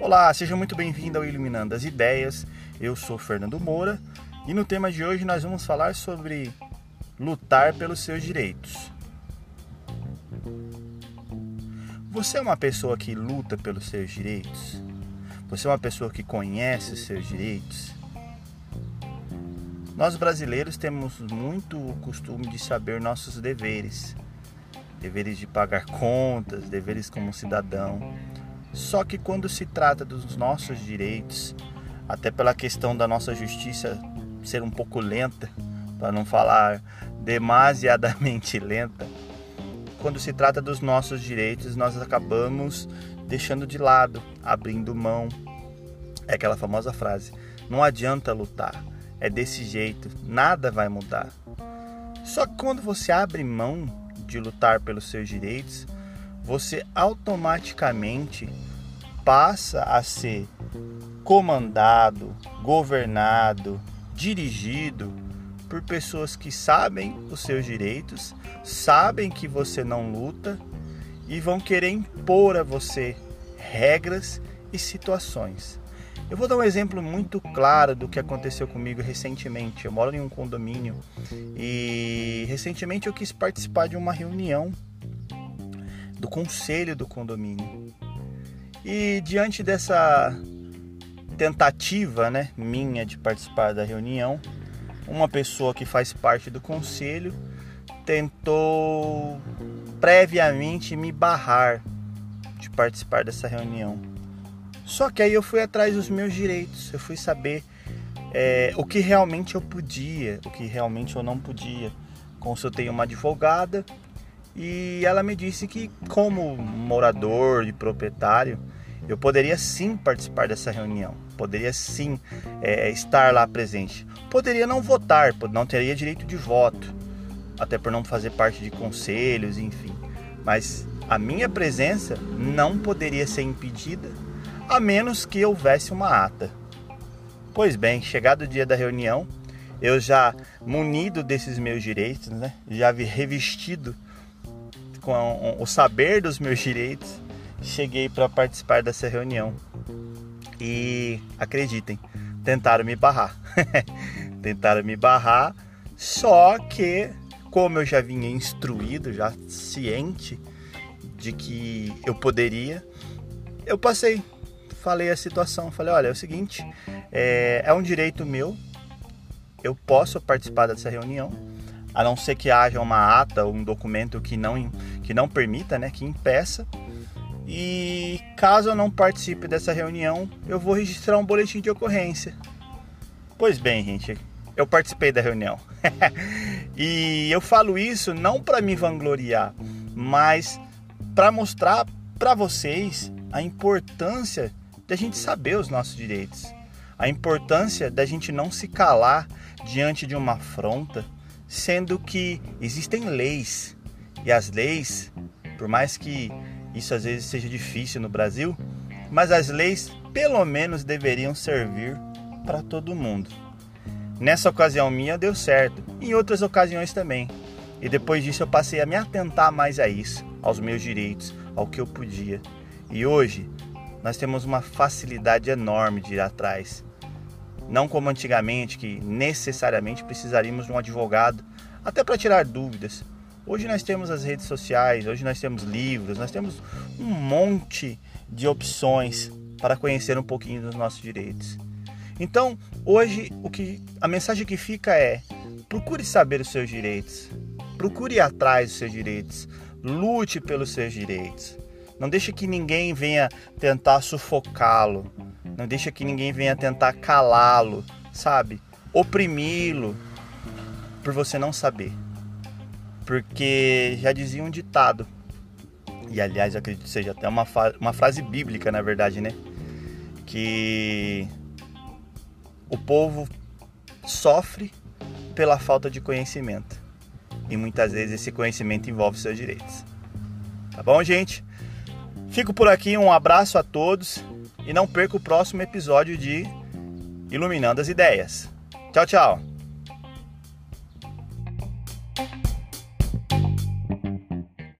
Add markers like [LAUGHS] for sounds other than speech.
Olá, seja muito bem-vindo ao Iluminando as Ideias. Eu sou Fernando Moura e no tema de hoje nós vamos falar sobre lutar pelos seus direitos. Você é uma pessoa que luta pelos seus direitos? Você é uma pessoa que conhece os seus direitos? Nós brasileiros temos muito o costume de saber nossos deveres, deveres de pagar contas, deveres como cidadão. Só que quando se trata dos nossos direitos, até pela questão da nossa justiça ser um pouco lenta, para não falar demasiadamente [LAUGHS] lenta, quando se trata dos nossos direitos, nós acabamos deixando de lado, abrindo mão. É aquela famosa frase: não adianta lutar, é desse jeito, nada vai mudar. Só que quando você abre mão de lutar pelos seus direitos, você automaticamente passa a ser comandado, governado, dirigido por pessoas que sabem os seus direitos, sabem que você não luta e vão querer impor a você regras e situações. Eu vou dar um exemplo muito claro do que aconteceu comigo recentemente. Eu moro em um condomínio e recentemente eu quis participar de uma reunião do conselho do condomínio. E diante dessa tentativa, né, minha de participar da reunião, uma pessoa que faz parte do conselho tentou previamente me barrar de participar dessa reunião. Só que aí eu fui atrás dos meus direitos, eu fui saber é, o que realmente eu podia, o que realmente eu não podia. Consultei uma advogada e ela me disse que, como morador e proprietário, eu poderia sim participar dessa reunião, poderia sim é, estar lá presente. Poderia não votar, não teria direito de voto, até por não fazer parte de conselhos, enfim. Mas a minha presença não poderia ser impedida a menos que houvesse uma ata. Pois bem, chegado o dia da reunião, eu já munido desses meus direitos, né? já revestido com o saber dos meus direitos, cheguei para participar dessa reunião. E acreditem, tentaram me barrar. [LAUGHS] tentaram me barrar, só que como eu já vinha instruído, já ciente de que eu poderia, eu passei falei a situação. Falei, olha, é o seguinte, é, é um direito meu, eu posso participar dessa reunião, a não ser que haja uma ata ou um documento que não, que não permita, né, que impeça. E caso eu não participe dessa reunião, eu vou registrar um boletim de ocorrência. Pois bem, gente, eu participei da reunião. [LAUGHS] e eu falo isso não para me vangloriar, mas para mostrar para vocês a importância da gente saber os nossos direitos, a importância da gente não se calar diante de uma afronta, sendo que existem leis e as leis, por mais que isso às vezes seja difícil no Brasil, mas as leis pelo menos deveriam servir para todo mundo. Nessa ocasião minha deu certo, em outras ocasiões também. E depois disso eu passei a me atentar mais a isso, aos meus direitos, ao que eu podia. E hoje nós temos uma facilidade enorme de ir atrás. Não como antigamente, que necessariamente precisaríamos de um advogado até para tirar dúvidas. Hoje nós temos as redes sociais, hoje nós temos livros, nós temos um monte de opções para conhecer um pouquinho dos nossos direitos. Então, hoje o que a mensagem que fica é: procure saber os seus direitos. Procure ir atrás dos seus direitos. Lute pelos seus direitos. Não deixa que ninguém venha tentar sufocá-lo. Não deixa que ninguém venha tentar calá-lo, sabe? Oprimi-lo por você não saber. Porque já dizia um ditado. E aliás, eu acredito que seja até uma, uma frase bíblica, na verdade, né? Que o povo sofre pela falta de conhecimento. E muitas vezes esse conhecimento envolve seus direitos. Tá bom, gente? Fico por aqui, um abraço a todos e não perca o próximo episódio de Iluminando as Ideias. Tchau, tchau!